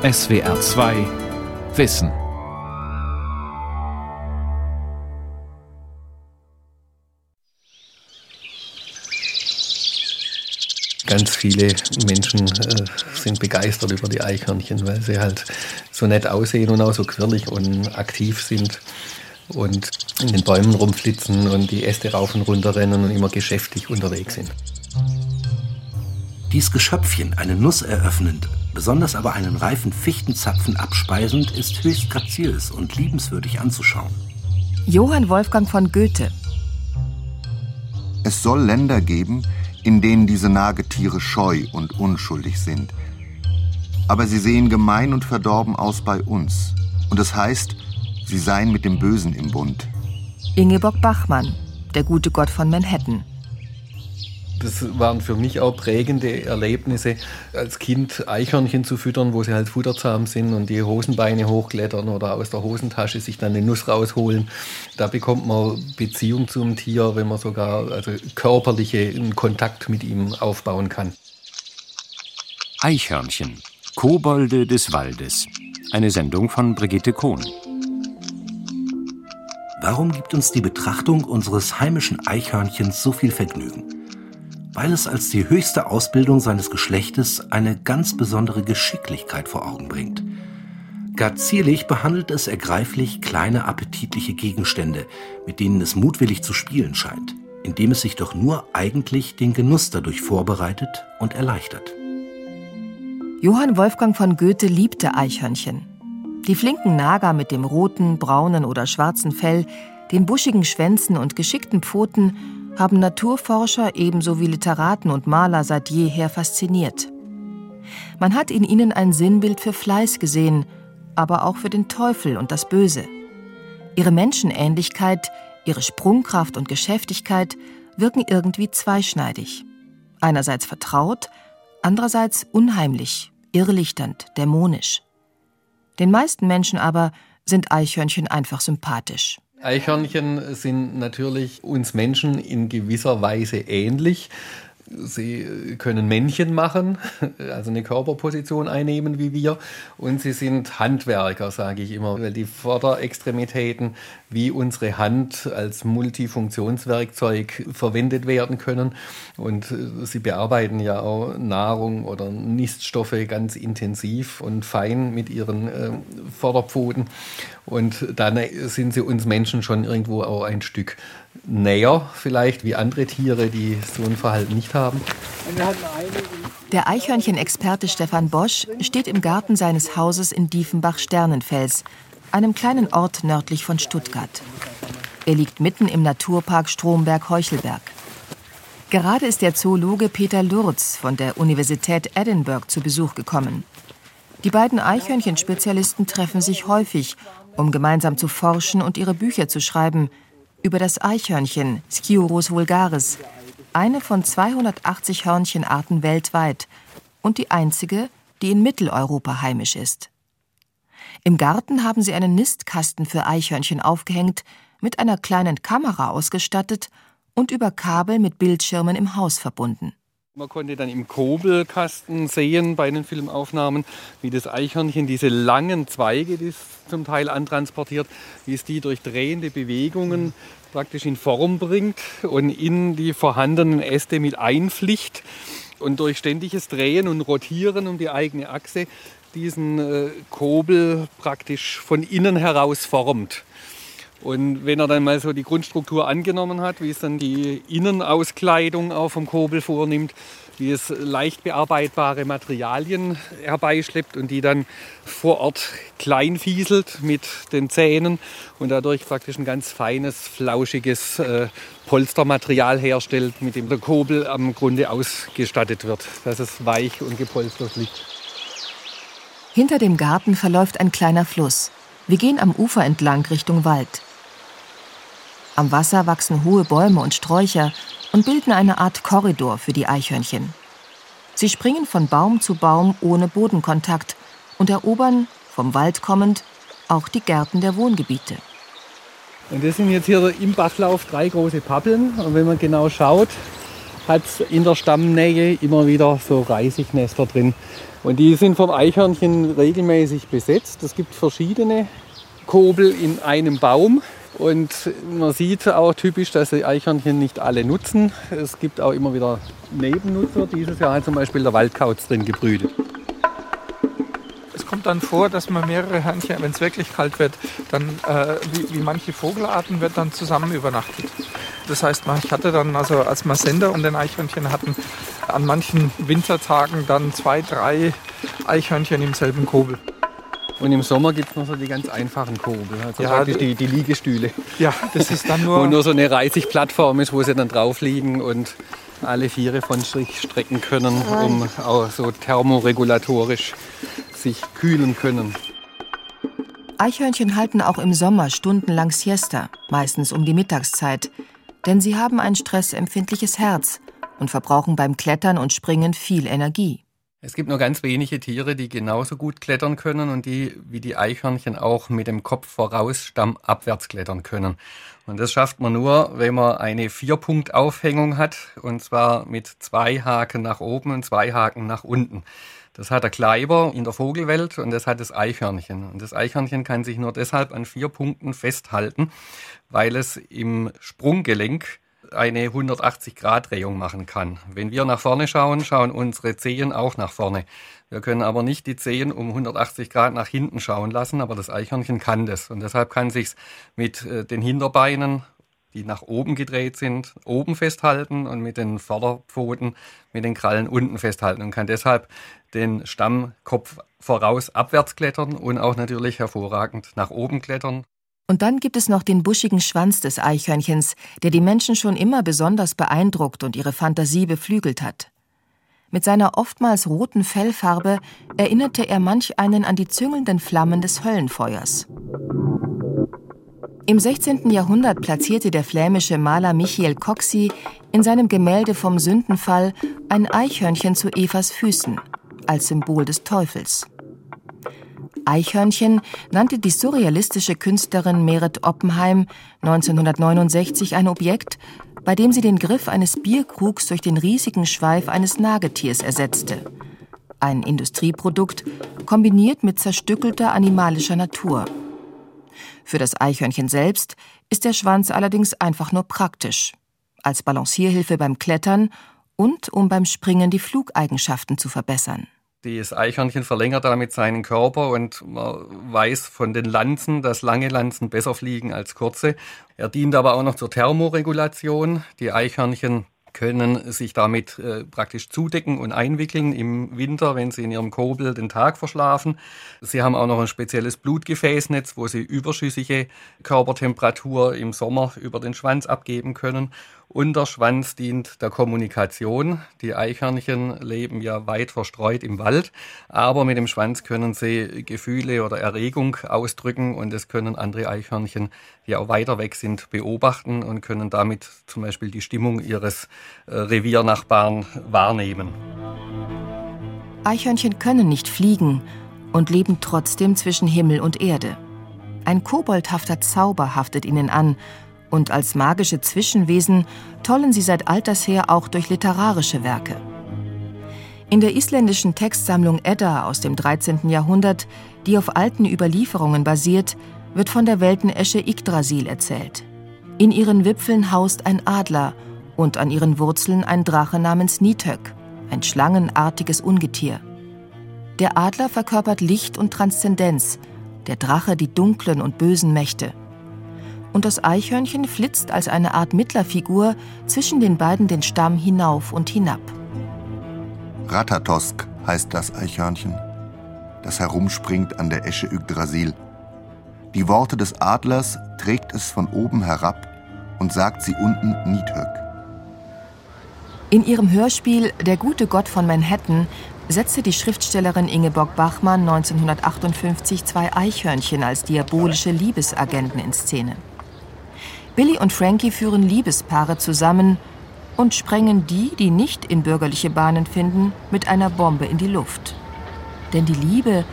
SWR 2 Wissen. Ganz viele Menschen äh, sind begeistert über die Eichhörnchen, weil sie halt so nett aussehen und auch so quirlig und aktiv sind und in den Bäumen rumflitzen und die Äste rauf und runter rennen und immer geschäftig unterwegs sind. Dies Geschöpfchen, eine Nuss eröffnend, besonders aber einen reifen Fichtenzapfen abspeisend, ist höchst graziös und liebenswürdig anzuschauen. Johann Wolfgang von Goethe. Es soll Länder geben, in denen diese Nagetiere scheu und unschuldig sind. Aber sie sehen gemein und verdorben aus bei uns. Und es das heißt, sie seien mit dem Bösen im Bund. Ingeborg Bachmann, der gute Gott von Manhattan das waren für mich auch prägende Erlebnisse, als Kind Eichhörnchen zu füttern, wo sie halt futterzahm sind und die Hosenbeine hochklettern oder aus der Hosentasche sich dann eine Nuss rausholen. Da bekommt man Beziehung zum Tier, wenn man sogar also körperlichen Kontakt mit ihm aufbauen kann. Eichhörnchen, Kobolde des Waldes. Eine Sendung von Brigitte Kohn. Warum gibt uns die Betrachtung unseres heimischen Eichhörnchens so viel Vergnügen? Weil es als die höchste Ausbildung seines Geschlechtes eine ganz besondere Geschicklichkeit vor Augen bringt. Gar zierlich behandelt es ergreiflich kleine appetitliche Gegenstände, mit denen es mutwillig zu spielen scheint, indem es sich doch nur eigentlich den Genuss dadurch vorbereitet und erleichtert. Johann Wolfgang von Goethe liebte Eichhörnchen. Die flinken Nager mit dem roten, braunen oder schwarzen Fell, den buschigen Schwänzen und geschickten Pfoten haben Naturforscher ebenso wie Literaten und Maler seit jeher fasziniert. Man hat in ihnen ein Sinnbild für Fleiß gesehen, aber auch für den Teufel und das Böse. Ihre Menschenähnlichkeit, ihre Sprungkraft und Geschäftigkeit wirken irgendwie zweischneidig. Einerseits vertraut, andererseits unheimlich, irrlichternd, dämonisch. Den meisten Menschen aber sind Eichhörnchen einfach sympathisch. Eichhörnchen sind natürlich uns Menschen in gewisser Weise ähnlich. Sie können Männchen machen, also eine Körperposition einnehmen wie wir. Und sie sind Handwerker, sage ich immer, weil die Vorderextremitäten wie unsere Hand als Multifunktionswerkzeug verwendet werden können. Und äh, sie bearbeiten ja auch Nahrung oder Niststoffe ganz intensiv und fein mit ihren äh, Vorderpfoten. Und dann sind sie uns Menschen schon irgendwo auch ein Stück näher, vielleicht wie andere Tiere, die so ein Verhalten nicht haben. Der Eichhörnchen-Experte Stefan Bosch steht im Garten seines Hauses in Diefenbach-Sternenfels einem kleinen Ort nördlich von Stuttgart. Er liegt mitten im Naturpark Stromberg-Heuchelberg. Gerade ist der Zoologe Peter Lurz von der Universität Edinburgh zu Besuch gekommen. Die beiden Eichhörnchenspezialisten treffen sich häufig, um gemeinsam zu forschen und ihre Bücher zu schreiben über das Eichhörnchen Sciurus vulgaris, eine von 280 Hörnchenarten weltweit und die einzige, die in Mitteleuropa heimisch ist. Im Garten haben sie einen Nistkasten für Eichhörnchen aufgehängt, mit einer kleinen Kamera ausgestattet und über Kabel mit Bildschirmen im Haus verbunden. Man konnte dann im Kobelkasten sehen bei den Filmaufnahmen, wie das Eichhörnchen diese langen Zweige, die es zum Teil antransportiert, wie es die durch drehende Bewegungen praktisch in Form bringt und in die vorhandenen Äste mit einflicht und durch ständiges Drehen und Rotieren um die eigene Achse diesen äh, Kobel praktisch von innen heraus formt. Und wenn er dann mal so die Grundstruktur angenommen hat, wie es dann die Innenauskleidung auch vom Kobel vornimmt, wie es leicht bearbeitbare Materialien herbeischleppt und die dann vor Ort kleinfieselt mit den Zähnen und dadurch praktisch ein ganz feines, flauschiges äh, Polstermaterial herstellt, mit dem der Kobel am Grunde ausgestattet wird, dass es weich und gepolstert liegt. Hinter dem Garten verläuft ein kleiner Fluss. Wir gehen am Ufer entlang Richtung Wald. Am Wasser wachsen hohe Bäume und Sträucher und bilden eine Art Korridor für die Eichhörnchen. Sie springen von Baum zu Baum ohne Bodenkontakt und erobern, vom Wald kommend, auch die Gärten der Wohngebiete. Und das sind jetzt hier im Bachlauf drei große Pappeln. Und wenn man genau schaut, hat in der Stammnähe immer wieder so Reisignester drin. Und die sind vom Eichhörnchen regelmäßig besetzt. Es gibt verschiedene Kobel in einem Baum. Und man sieht auch typisch, dass die Eichhörnchen nicht alle nutzen. Es gibt auch immer wieder Nebennutzer. Dieses Jahr hat zum Beispiel der Waldkauz drin gebrütet. Es kommt dann vor, dass man mehrere Hörnchen, wenn es wirklich kalt wird, dann äh, wie, wie, manche Vogelarten wird dann zusammen übernachtet. Das heißt, ich hatte dann, also als wir Sender und den Eichhörnchen hatten, an manchen Wintertagen dann zwei, drei Eichhörnchen im selben Kobel. Und im Sommer gibt es noch so die ganz einfachen Kurbel, also ja, praktisch die, die Liegestühle. Ja, das ist dann nur... wo nur so eine Reisigplattform ist, wo sie dann drauf liegen und alle Viere von sich strecken können, um auch so thermoregulatorisch sich kühlen können. Eichhörnchen halten auch im Sommer stundenlang Siesta, meistens um die Mittagszeit, denn sie haben ein stressempfindliches Herz und verbrauchen beim Klettern und Springen viel Energie. Es gibt nur ganz wenige Tiere, die genauso gut klettern können und die, wie die Eichhörnchen, auch mit dem Kopf voraus stammabwärts klettern können. Und das schafft man nur, wenn man eine Vierpunktaufhängung hat, und zwar mit zwei Haken nach oben und zwei Haken nach unten. Das hat der Kleiber in der Vogelwelt und das hat das Eichhörnchen. Und das Eichhörnchen kann sich nur deshalb an vier Punkten festhalten, weil es im Sprunggelenk eine 180-Grad-Drehung machen kann. Wenn wir nach vorne schauen, schauen unsere Zehen auch nach vorne. Wir können aber nicht die Zehen um 180 Grad nach hinten schauen lassen, aber das Eichhörnchen kann das. Und deshalb kann sich mit äh, den Hinterbeinen, die nach oben gedreht sind, oben festhalten und mit den Vorderpfoten, mit den Krallen unten festhalten und kann deshalb den Stammkopf voraus abwärts klettern und auch natürlich hervorragend nach oben klettern. Und dann gibt es noch den buschigen Schwanz des Eichhörnchens, der die Menschen schon immer besonders beeindruckt und ihre Fantasie beflügelt hat. Mit seiner oftmals roten Fellfarbe erinnerte er manch einen an die züngelnden Flammen des Höllenfeuers. Im 16. Jahrhundert platzierte der flämische Maler Michiel Coxy in seinem Gemälde vom Sündenfall ein Eichhörnchen zu Evas Füßen als Symbol des Teufels. Eichhörnchen nannte die surrealistische Künstlerin Meret Oppenheim 1969 ein Objekt, bei dem sie den Griff eines Bierkrugs durch den riesigen Schweif eines Nagetiers ersetzte. Ein Industrieprodukt kombiniert mit zerstückelter animalischer Natur. Für das Eichhörnchen selbst ist der Schwanz allerdings einfach nur praktisch, als Balancierhilfe beim Klettern und um beim Springen die Flugeigenschaften zu verbessern. Das Eichhörnchen verlängert damit seinen Körper und man weiß von den Lanzen, dass lange Lanzen besser fliegen als kurze. Er dient aber auch noch zur Thermoregulation. Die Eichhörnchen können sich damit äh, praktisch zudecken und einwickeln im Winter, wenn sie in ihrem Kobel den Tag verschlafen. Sie haben auch noch ein spezielles Blutgefäßnetz, wo sie überschüssige Körpertemperatur im Sommer über den Schwanz abgeben können. Und der Schwanz dient der Kommunikation. Die Eichhörnchen leben ja weit verstreut im Wald, aber mit dem Schwanz können sie Gefühle oder Erregung ausdrücken und das können andere Eichhörnchen, die auch weiter weg sind, beobachten und können damit zum Beispiel die Stimmung ihres äh, Reviernachbarn wahrnehmen. Eichhörnchen können nicht fliegen und leben trotzdem zwischen Himmel und Erde. Ein koboldhafter Zauber haftet ihnen an und als magische Zwischenwesen tollen sie seit alters her auch durch literarische Werke. In der isländischen Textsammlung Edda aus dem 13. Jahrhundert, die auf alten Überlieferungen basiert, wird von der Weltenesche Yggdrasil erzählt. In ihren Wipfeln haust ein Adler und an ihren Wurzeln ein Drache namens Nithök, ein schlangenartiges Ungetier. Der Adler verkörpert Licht und Transzendenz, der Drache die dunklen und bösen Mächte und das Eichhörnchen flitzt als eine Art Mittlerfigur zwischen den beiden den Stamm hinauf und hinab. Ratatosk heißt das Eichhörnchen, das herumspringt an der Esche Yggdrasil. Die Worte des Adlers trägt es von oben herab und sagt sie unten Nidhöck. In ihrem Hörspiel Der gute Gott von Manhattan setzte die Schriftstellerin Ingeborg Bachmann 1958 zwei Eichhörnchen als diabolische Liebesagenten in Szene. Billy und Frankie führen Liebespaare zusammen und sprengen die, die nicht in bürgerliche Bahnen finden, mit einer Bombe in die Luft. Denn die Liebe,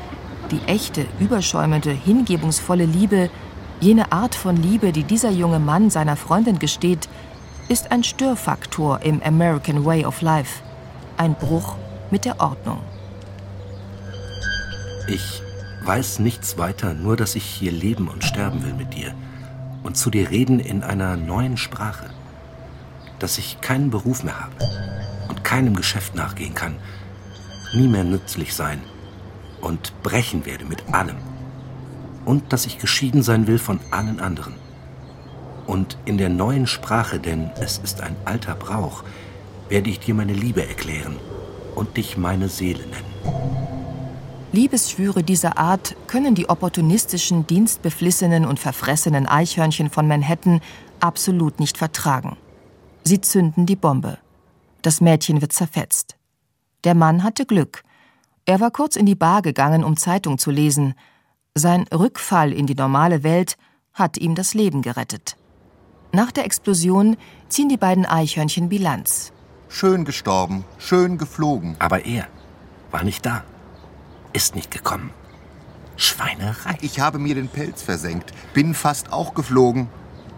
die echte, überschäumende, hingebungsvolle Liebe, jene Art von Liebe, die dieser junge Mann seiner Freundin gesteht, ist ein Störfaktor im American Way of Life, ein Bruch mit der Ordnung. Ich weiß nichts weiter, nur dass ich hier leben und sterben will mit dir und zu dir reden in einer neuen Sprache. Dass ich keinen Beruf mehr habe und keinem Geschäft nachgehen kann, nie mehr nützlich sein und brechen werde mit allem. Und dass ich geschieden sein will von allen anderen. Und in der neuen Sprache, denn es ist ein alter Brauch, werde ich dir meine Liebe erklären und dich meine Seele nennen. Liebesschwüre dieser Art können die opportunistischen, dienstbeflissenen und verfressenen Eichhörnchen von Manhattan absolut nicht vertragen. Sie zünden die Bombe. Das Mädchen wird zerfetzt. Der Mann hatte Glück. Er war kurz in die Bar gegangen, um Zeitung zu lesen. Sein Rückfall in die normale Welt hat ihm das Leben gerettet. Nach der Explosion ziehen die beiden Eichhörnchen Bilanz. Schön gestorben, schön geflogen. Aber er war nicht da ist nicht gekommen. Schweinerei. Ich habe mir den Pelz versenkt, bin fast auch geflogen.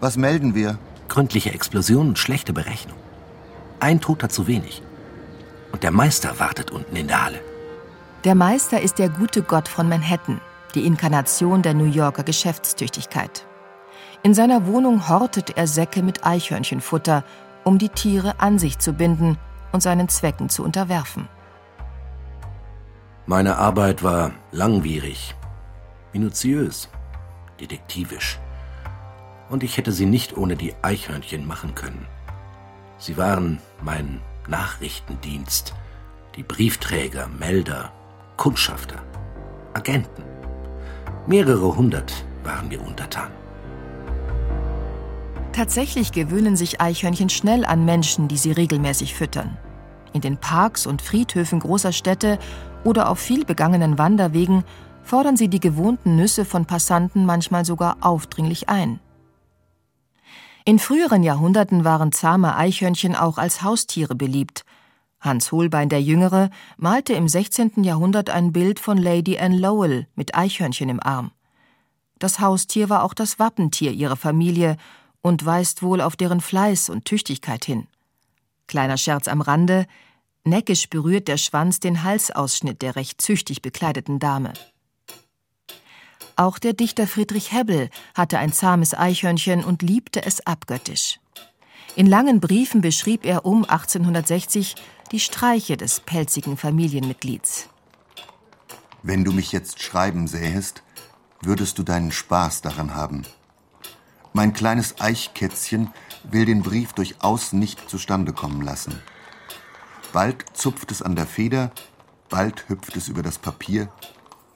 Was melden wir? Gründliche Explosion und schlechte Berechnung. Ein Toter zu wenig. Und der Meister wartet unten in der Halle. Der Meister ist der gute Gott von Manhattan, die Inkarnation der New Yorker Geschäftstüchtigkeit. In seiner Wohnung hortet er Säcke mit Eichhörnchenfutter, um die Tiere an sich zu binden und seinen Zwecken zu unterwerfen. Meine Arbeit war langwierig, minutiös, detektivisch. Und ich hätte sie nicht ohne die Eichhörnchen machen können. Sie waren mein Nachrichtendienst, die Briefträger, Melder, Kundschafter, Agenten. Mehrere hundert waren mir untertan. Tatsächlich gewöhnen sich Eichhörnchen schnell an Menschen, die sie regelmäßig füttern. In den Parks und Friedhöfen großer Städte oder auf viel begangenen Wanderwegen fordern sie die gewohnten Nüsse von Passanten manchmal sogar aufdringlich ein. In früheren Jahrhunderten waren zahme Eichhörnchen auch als Haustiere beliebt. Hans Holbein der Jüngere malte im 16. Jahrhundert ein Bild von Lady Anne Lowell mit Eichhörnchen im Arm. Das Haustier war auch das Wappentier ihrer Familie und weist wohl auf deren Fleiß und Tüchtigkeit hin. Kleiner Scherz am Rande, Neckisch berührt der Schwanz den Halsausschnitt der recht züchtig bekleideten Dame. Auch der Dichter Friedrich Hebbel hatte ein zahmes Eichhörnchen und liebte es abgöttisch. In langen Briefen beschrieb er um 1860 die Streiche des pelzigen Familienmitglieds. Wenn du mich jetzt schreiben sähest, würdest du deinen Spaß daran haben. Mein kleines Eichkätzchen will den Brief durchaus nicht zustande kommen lassen. Bald zupft es an der Feder, bald hüpft es über das Papier.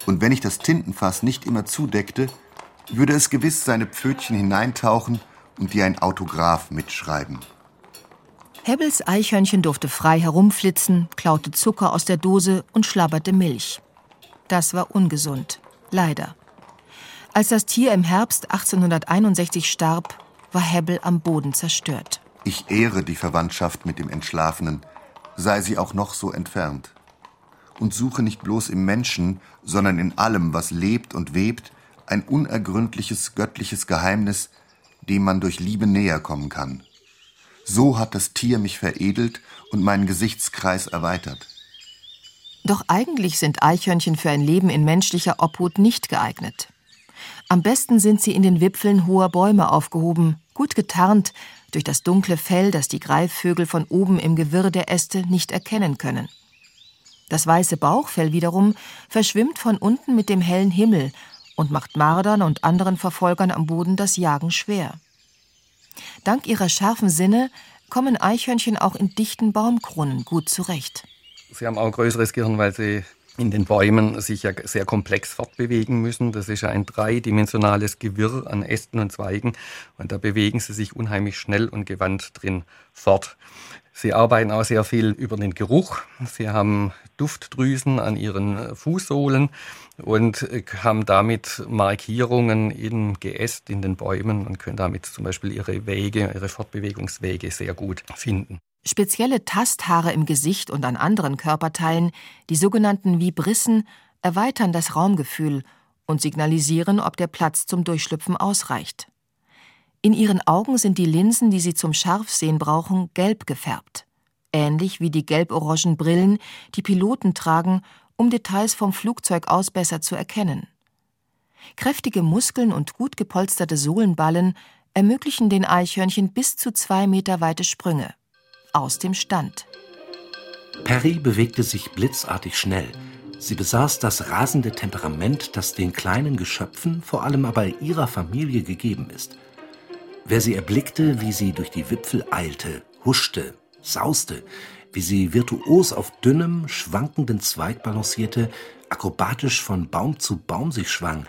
Und wenn ich das Tintenfass nicht immer zudeckte, würde es gewiss seine Pfötchen hineintauchen und dir ein Autograph mitschreiben. Hebbels Eichhörnchen durfte frei herumflitzen, klaute Zucker aus der Dose und schlabberte Milch. Das war ungesund, leider. Als das Tier im Herbst 1861 starb, war Hebbel am Boden zerstört. Ich ehre die Verwandtschaft mit dem Entschlafenen, sei sie auch noch so entfernt. Und suche nicht bloß im Menschen, sondern in allem, was lebt und webt, ein unergründliches göttliches Geheimnis, dem man durch Liebe näher kommen kann. So hat das Tier mich veredelt und meinen Gesichtskreis erweitert. Doch eigentlich sind Eichhörnchen für ein Leben in menschlicher Obhut nicht geeignet. Am besten sind sie in den Wipfeln hoher Bäume aufgehoben, gut getarnt, durch das dunkle Fell, das die Greifvögel von oben im Gewirr der Äste nicht erkennen können. Das weiße Bauchfell wiederum verschwimmt von unten mit dem hellen Himmel und macht Mardern und anderen Verfolgern am Boden das Jagen schwer. Dank ihrer scharfen Sinne kommen Eichhörnchen auch in dichten Baumkronen gut zurecht. Sie haben auch ein größeres Gehirn, weil sie in den Bäumen sich ja sehr komplex fortbewegen müssen. Das ist ja ein dreidimensionales Gewirr an Ästen und Zweigen und da bewegen sie sich unheimlich schnell und gewandt drin fort. Sie arbeiten auch sehr viel über den Geruch. Sie haben Duftdrüsen an ihren Fußsohlen und haben damit Markierungen im Geäst, in den Bäumen und können damit zum Beispiel ihre Wege, ihre Fortbewegungswege sehr gut finden. Spezielle Tasthaare im Gesicht und an anderen Körperteilen, die sogenannten Vibrissen, erweitern das Raumgefühl und signalisieren, ob der Platz zum Durchschlüpfen ausreicht. In ihren Augen sind die Linsen, die sie zum Scharfsehen brauchen, gelb gefärbt. Ähnlich wie die gelb-orangen Brillen, die Piloten tragen, um Details vom Flugzeug aus besser zu erkennen. Kräftige Muskeln und gut gepolsterte Sohlenballen ermöglichen den Eichhörnchen bis zu zwei Meter weite Sprünge. Aus dem Stand. Perry bewegte sich blitzartig schnell. Sie besaß das rasende Temperament, das den kleinen Geschöpfen, vor allem aber ihrer Familie gegeben ist. Wer sie erblickte, wie sie durch die Wipfel eilte, huschte, sauste, wie sie virtuos auf dünnem, schwankenden Zweig balancierte, akrobatisch von Baum zu Baum sich schwang,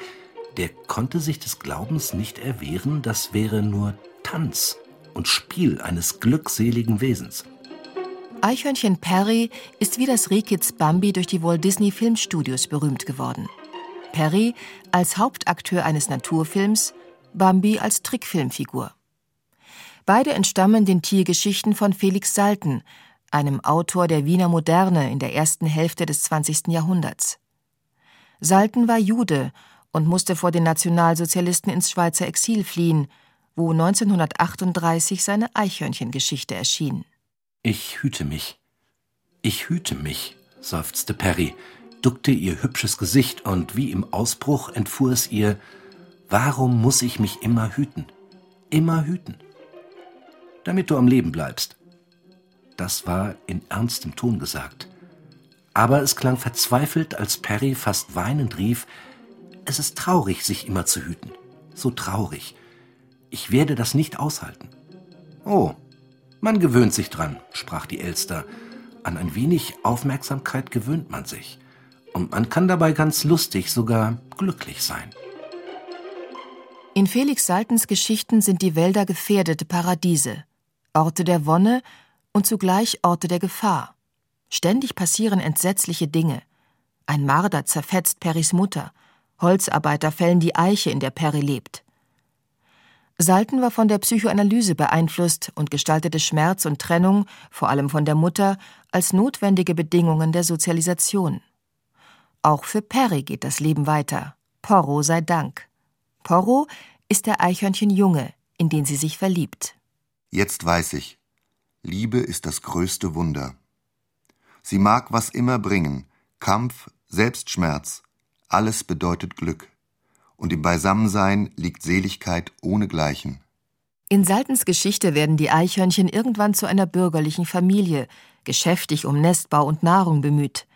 der konnte sich des Glaubens nicht erwehren, das wäre nur Tanz und Spiel eines glückseligen Wesens. Eichhörnchen Perry ist wie das Rehkitz Bambi durch die Walt Disney Filmstudios berühmt geworden. Perry als Hauptakteur eines Naturfilms, Bambi als Trickfilmfigur. Beide entstammen den Tiergeschichten von Felix Salten, einem Autor der Wiener Moderne in der ersten Hälfte des 20. Jahrhunderts. Salten war Jude und musste vor den Nationalsozialisten ins Schweizer Exil fliehen, wo 1938 seine Eichhörnchengeschichte erschien. Ich hüte mich. Ich hüte mich, seufzte Perry, duckte ihr hübsches Gesicht und wie im Ausbruch entfuhr es ihr, warum muss ich mich immer hüten? Immer hüten. Damit du am Leben bleibst. Das war in ernstem Ton gesagt. Aber es klang verzweifelt, als Perry fast weinend rief, es ist traurig, sich immer zu hüten. So traurig. Ich werde das nicht aushalten. Oh, man gewöhnt sich dran, sprach die Elster. An ein wenig Aufmerksamkeit gewöhnt man sich. Und man kann dabei ganz lustig, sogar glücklich sein. In Felix Saltens Geschichten sind die Wälder gefährdete Paradiese, Orte der Wonne und zugleich Orte der Gefahr. Ständig passieren entsetzliche Dinge. Ein Marder zerfetzt Peris Mutter, Holzarbeiter fällen die Eiche, in der Perry lebt. Salten war von der Psychoanalyse beeinflusst und gestaltete Schmerz und Trennung, vor allem von der Mutter, als notwendige Bedingungen der Sozialisation. Auch für Perry geht das Leben weiter. Porro sei Dank. Porro ist der Eichhörnchenjunge, in den sie sich verliebt. Jetzt weiß ich. Liebe ist das größte Wunder. Sie mag was immer bringen. Kampf, Selbstschmerz. Alles bedeutet Glück und im Beisammensein liegt Seligkeit ohnegleichen. In Saltens Geschichte werden die Eichhörnchen irgendwann zu einer bürgerlichen Familie, geschäftig um Nestbau und Nahrung bemüht.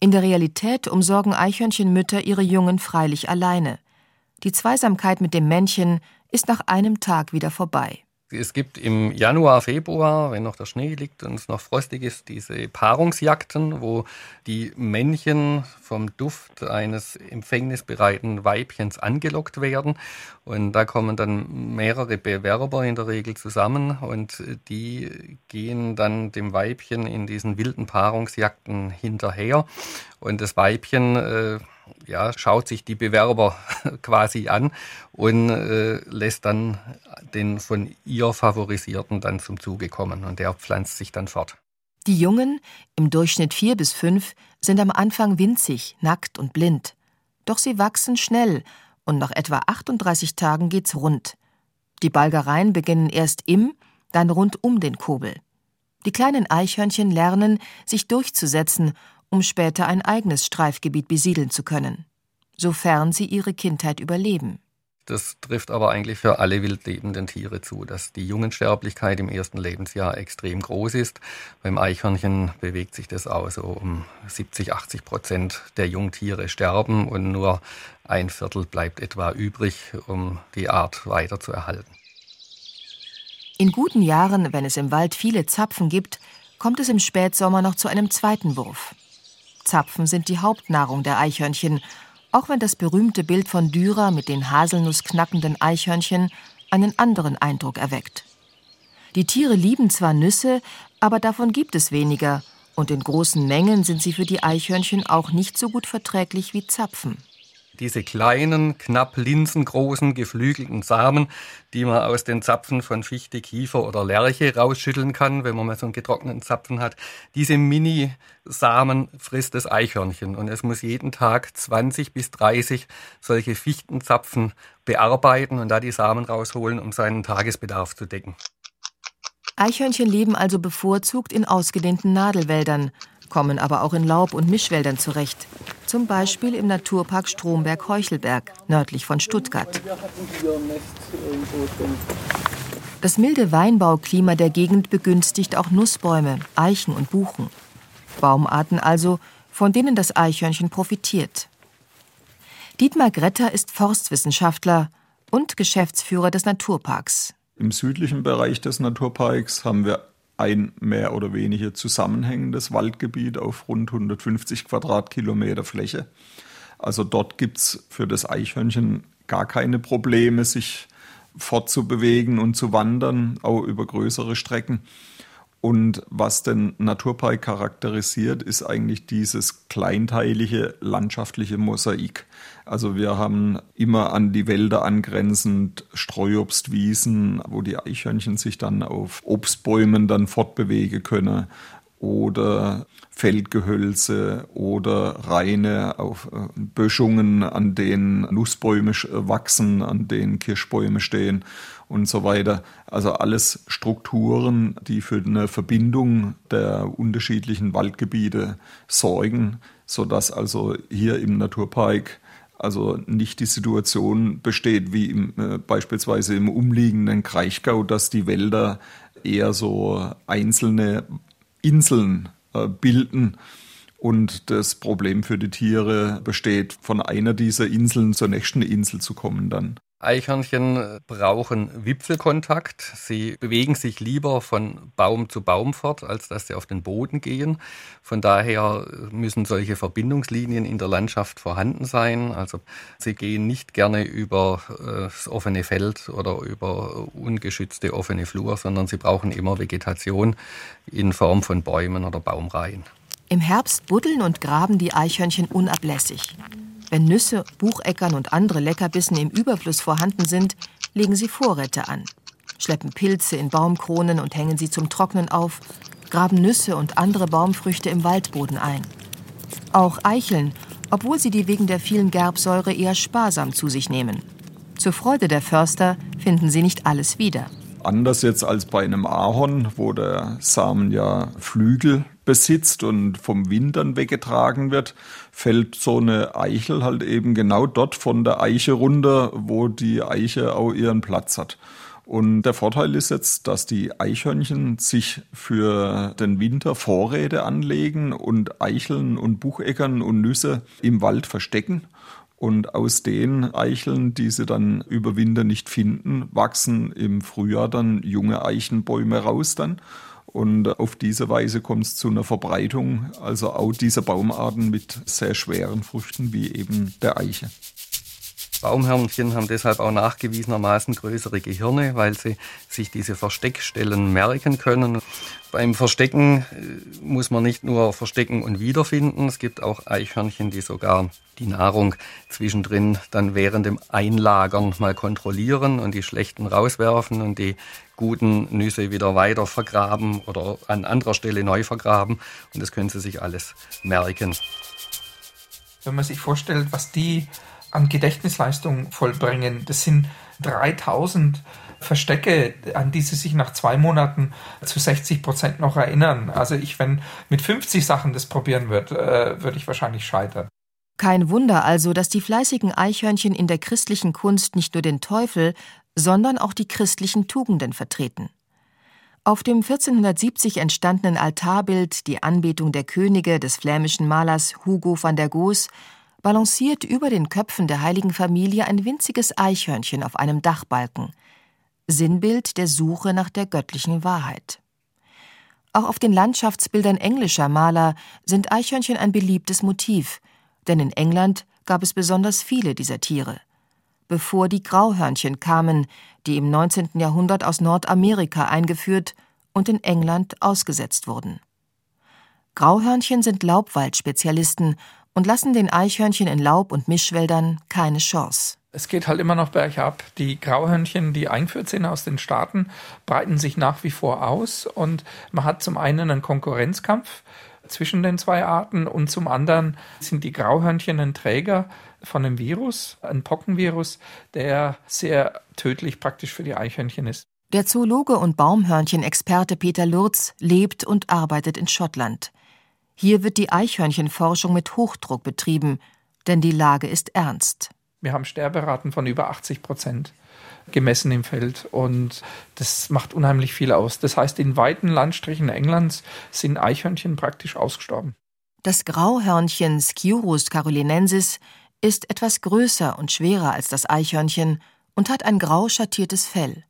In der Realität umsorgen Eichhörnchenmütter ihre Jungen freilich alleine. Die Zweisamkeit mit dem Männchen ist nach einem Tag wieder vorbei. Es gibt im Januar, Februar, wenn noch der Schnee liegt und es noch frostig ist, diese Paarungsjagden, wo die Männchen vom Duft eines empfängnisbereiten Weibchens angelockt werden. Und da kommen dann mehrere Bewerber in der Regel zusammen und die gehen dann dem Weibchen in diesen wilden Paarungsjagden hinterher. Und das Weibchen äh, ja, schaut sich die Bewerber quasi an und äh, lässt dann den von ihr Favorisierten dann zum Zuge kommen und der pflanzt sich dann fort. Die Jungen, im Durchschnitt vier bis fünf, sind am Anfang winzig, nackt und blind. Doch sie wachsen schnell und nach etwa 38 Tagen geht's rund. Die Balgereien beginnen erst im, dann rund um den Kobel. Die kleinen Eichhörnchen lernen, sich durchzusetzen um später ein eigenes Streifgebiet besiedeln zu können, sofern sie ihre Kindheit überleben. Das trifft aber eigentlich für alle wildlebenden Tiere zu, dass die Jungensterblichkeit im ersten Lebensjahr extrem groß ist. Beim Eichhörnchen bewegt sich das auch so um 70, 80 Prozent der Jungtiere sterben und nur ein Viertel bleibt etwa übrig, um die Art weiterzuerhalten. In guten Jahren, wenn es im Wald viele Zapfen gibt, kommt es im Spätsommer noch zu einem zweiten Wurf. Zapfen sind die Hauptnahrung der Eichhörnchen, auch wenn das berühmte Bild von Dürer mit den haselnussknackenden Eichhörnchen einen anderen Eindruck erweckt. Die Tiere lieben zwar Nüsse, aber davon gibt es weniger, und in großen Mengen sind sie für die Eichhörnchen auch nicht so gut verträglich wie Zapfen. Diese kleinen, knapp linsengroßen, geflügelten Samen, die man aus den Zapfen von Fichte, Kiefer oder Lerche rausschütteln kann, wenn man mal so einen getrockneten Zapfen hat. Diese Mini-Samen frisst das Eichhörnchen und es muss jeden Tag 20 bis 30 solche Fichtenzapfen bearbeiten und da die Samen rausholen, um seinen Tagesbedarf zu decken. Eichhörnchen leben also bevorzugt in ausgedehnten Nadelwäldern, kommen aber auch in Laub- und Mischwäldern zurecht. Zum Beispiel im Naturpark Stromberg-Heuchelberg, nördlich von Stuttgart. Das milde Weinbauklima der Gegend begünstigt auch Nussbäume, Eichen und Buchen. Baumarten also, von denen das Eichhörnchen profitiert. Dietmar Gretter ist Forstwissenschaftler und Geschäftsführer des Naturparks. Im südlichen Bereich des Naturparks haben wir ein mehr oder weniger zusammenhängendes Waldgebiet auf rund 150 Quadratkilometer Fläche. Also dort gibt es für das Eichhörnchen gar keine Probleme, sich fortzubewegen und zu wandern, auch über größere Strecken. Und was den Naturpark charakterisiert, ist eigentlich dieses kleinteilige landschaftliche Mosaik. Also wir haben immer an die Wälder angrenzend Streuobstwiesen, wo die Eichhörnchen sich dann auf Obstbäumen dann fortbewegen können oder Feldgehölze oder Reine auf äh, Böschungen, an denen Nussbäume wachsen, an denen Kirschbäume stehen und so weiter. Also alles Strukturen, die für eine Verbindung der unterschiedlichen Waldgebiete sorgen, sodass also hier im Naturpark also nicht die Situation besteht wie im, äh, beispielsweise im umliegenden Kraichgau, dass die Wälder eher so einzelne Inseln äh, bilden. Und das Problem für die Tiere besteht, von einer dieser Inseln zur nächsten Insel zu kommen dann. Eichhörnchen brauchen Wipfelkontakt. Sie bewegen sich lieber von Baum zu Baum fort, als dass sie auf den Boden gehen. Von daher müssen solche Verbindungslinien in der Landschaft vorhanden sein. Also sie gehen nicht gerne über äh, das offene Feld oder über ungeschützte offene Flur, sondern sie brauchen immer Vegetation in Form von Bäumen oder Baumreihen. Im Herbst buddeln und graben die Eichhörnchen unablässig. Wenn Nüsse, Bucheckern und andere Leckerbissen im Überfluss vorhanden sind, legen sie Vorräte an, schleppen Pilze in Baumkronen und hängen sie zum Trocknen auf, graben Nüsse und andere Baumfrüchte im Waldboden ein. Auch Eicheln, obwohl sie die wegen der vielen Gerbsäure eher sparsam zu sich nehmen. Zur Freude der Förster finden sie nicht alles wieder. Anders jetzt als bei einem Ahorn, wo der Samen ja Flügel besitzt und vom Wind dann weggetragen wird, fällt so eine Eichel halt eben genau dort von der Eiche runter, wo die Eiche auch ihren Platz hat. Und der Vorteil ist jetzt, dass die Eichhörnchen sich für den Winter Vorräte anlegen und Eicheln und Bucheckern und Nüsse im Wald verstecken. Und aus den Eicheln, die sie dann über Winter nicht finden, wachsen im Frühjahr dann junge Eichenbäume raus dann. Und auf diese Weise kommt es zu einer Verbreitung, also auch dieser Baumarten mit sehr schweren Früchten wie eben der Eiche. Baumhörnchen haben deshalb auch nachgewiesenermaßen größere Gehirne, weil sie sich diese Versteckstellen merken können. Beim Verstecken äh, muss man nicht nur verstecken und wiederfinden. Es gibt auch Eichhörnchen, die sogar die Nahrung zwischendrin dann während dem Einlagern mal kontrollieren und die schlechten rauswerfen und die guten Nüsse wieder weiter vergraben oder an anderer Stelle neu vergraben. Und das können sie sich alles merken. Wenn man sich vorstellt, was die an Gedächtnisleistung vollbringen. Das sind 3000 Verstecke, an die sie sich nach zwei Monaten zu 60 Prozent noch erinnern. Also ich, wenn mit 50 Sachen das probieren würde, äh, würde ich wahrscheinlich scheitern. Kein Wunder also, dass die fleißigen Eichhörnchen in der christlichen Kunst nicht nur den Teufel, sondern auch die christlichen Tugenden vertreten. Auf dem 1470 entstandenen Altarbild Die Anbetung der Könige des flämischen Malers Hugo van der Goes balanciert über den Köpfen der heiligen Familie ein winziges Eichhörnchen auf einem Dachbalken, Sinnbild der Suche nach der göttlichen Wahrheit. Auch auf den Landschaftsbildern englischer Maler sind Eichhörnchen ein beliebtes Motiv, denn in England gab es besonders viele dieser Tiere. Bevor die Grauhörnchen kamen, die im 19. Jahrhundert aus Nordamerika eingeführt und in England ausgesetzt wurden. Grauhörnchen sind Laubwaldspezialisten und lassen den Eichhörnchen in Laub- und Mischwäldern keine Chance. Es geht halt immer noch bergab. Die Grauhörnchen, die eingeführt sind aus den Staaten, breiten sich nach wie vor aus und man hat zum einen einen Konkurrenzkampf zwischen den zwei Arten und zum anderen sind die Grauhörnchen ein Träger von einem Virus, ein Pockenvirus, der sehr tödlich praktisch für die Eichhörnchen ist. Der Zoologe und Baumhörnchenexperte Peter Lurz lebt und arbeitet in Schottland. Hier wird die Eichhörnchenforschung mit Hochdruck betrieben, denn die Lage ist ernst. Wir haben Sterberaten von über 80 Prozent gemessen im Feld und das macht unheimlich viel aus. Das heißt, in weiten Landstrichen Englands sind Eichhörnchen praktisch ausgestorben. Das Grauhörnchen Sciurus carolinensis ist etwas größer und schwerer als das Eichhörnchen und hat ein grau schattiertes Fell.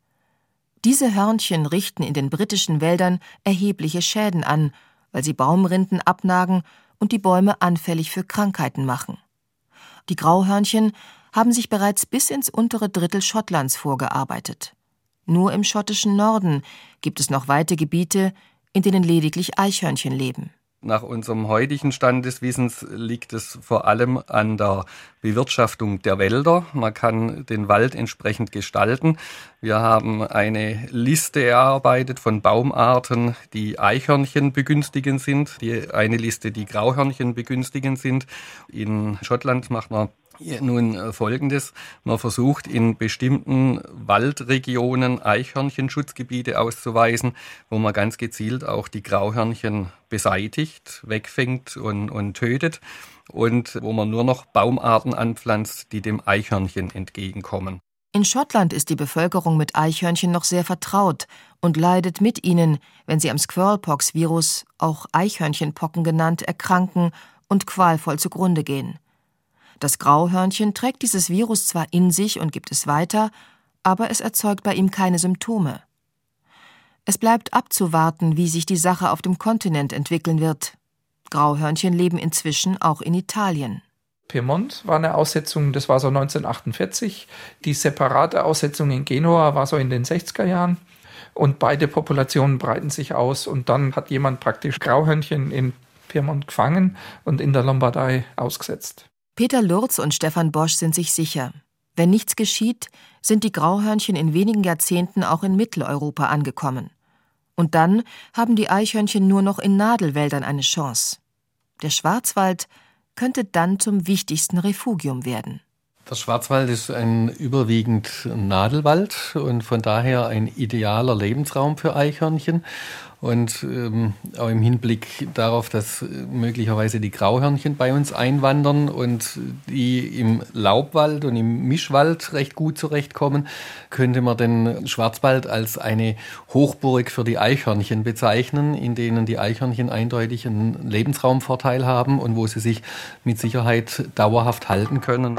Diese Hörnchen richten in den britischen Wäldern erhebliche Schäden an, weil sie Baumrinden abnagen und die Bäume anfällig für Krankheiten machen. Die Grauhörnchen haben sich bereits bis ins untere Drittel Schottlands vorgearbeitet. Nur im schottischen Norden gibt es noch weite Gebiete, in denen lediglich Eichhörnchen leben. Nach unserem heutigen Stand des Wissens liegt es vor allem an der Bewirtschaftung der Wälder. Man kann den Wald entsprechend gestalten. Wir haben eine Liste erarbeitet von Baumarten, die Eichhörnchen begünstigend sind, die eine Liste, die Grauhörnchen begünstigend sind. In Schottland macht man nun äh, folgendes. Man versucht in bestimmten Waldregionen Eichhörnchenschutzgebiete auszuweisen, wo man ganz gezielt auch die Grauhörnchen beseitigt, wegfängt und, und tötet und wo man nur noch Baumarten anpflanzt, die dem Eichhörnchen entgegenkommen. In Schottland ist die Bevölkerung mit Eichhörnchen noch sehr vertraut und leidet mit ihnen, wenn sie am Squirrelpox-Virus, auch Eichhörnchenpocken genannt, erkranken und qualvoll zugrunde gehen. Das Grauhörnchen trägt dieses Virus zwar in sich und gibt es weiter, aber es erzeugt bei ihm keine Symptome. Es bleibt abzuwarten, wie sich die Sache auf dem Kontinent entwickeln wird. Grauhörnchen leben inzwischen auch in Italien. Piemont war eine Aussetzung, das war so 1948. Die separate Aussetzung in Genua war so in den 60er Jahren. Und beide Populationen breiten sich aus. Und dann hat jemand praktisch Grauhörnchen in Piemont gefangen und in der Lombardei ausgesetzt. Peter Lurz und Stefan Bosch sind sich sicher. Wenn nichts geschieht, sind die Grauhörnchen in wenigen Jahrzehnten auch in Mitteleuropa angekommen. Und dann haben die Eichhörnchen nur noch in Nadelwäldern eine Chance. Der Schwarzwald könnte dann zum wichtigsten Refugium werden. Der Schwarzwald ist ein überwiegend Nadelwald und von daher ein idealer Lebensraum für Eichhörnchen. Und ähm, auch im Hinblick darauf, dass möglicherweise die Grauhörnchen bei uns einwandern und die im Laubwald und im Mischwald recht gut zurechtkommen, könnte man den Schwarzwald als eine Hochburg für die Eichhörnchen bezeichnen, in denen die Eichhörnchen eindeutig einen Lebensraumvorteil haben und wo sie sich mit Sicherheit dauerhaft halten können.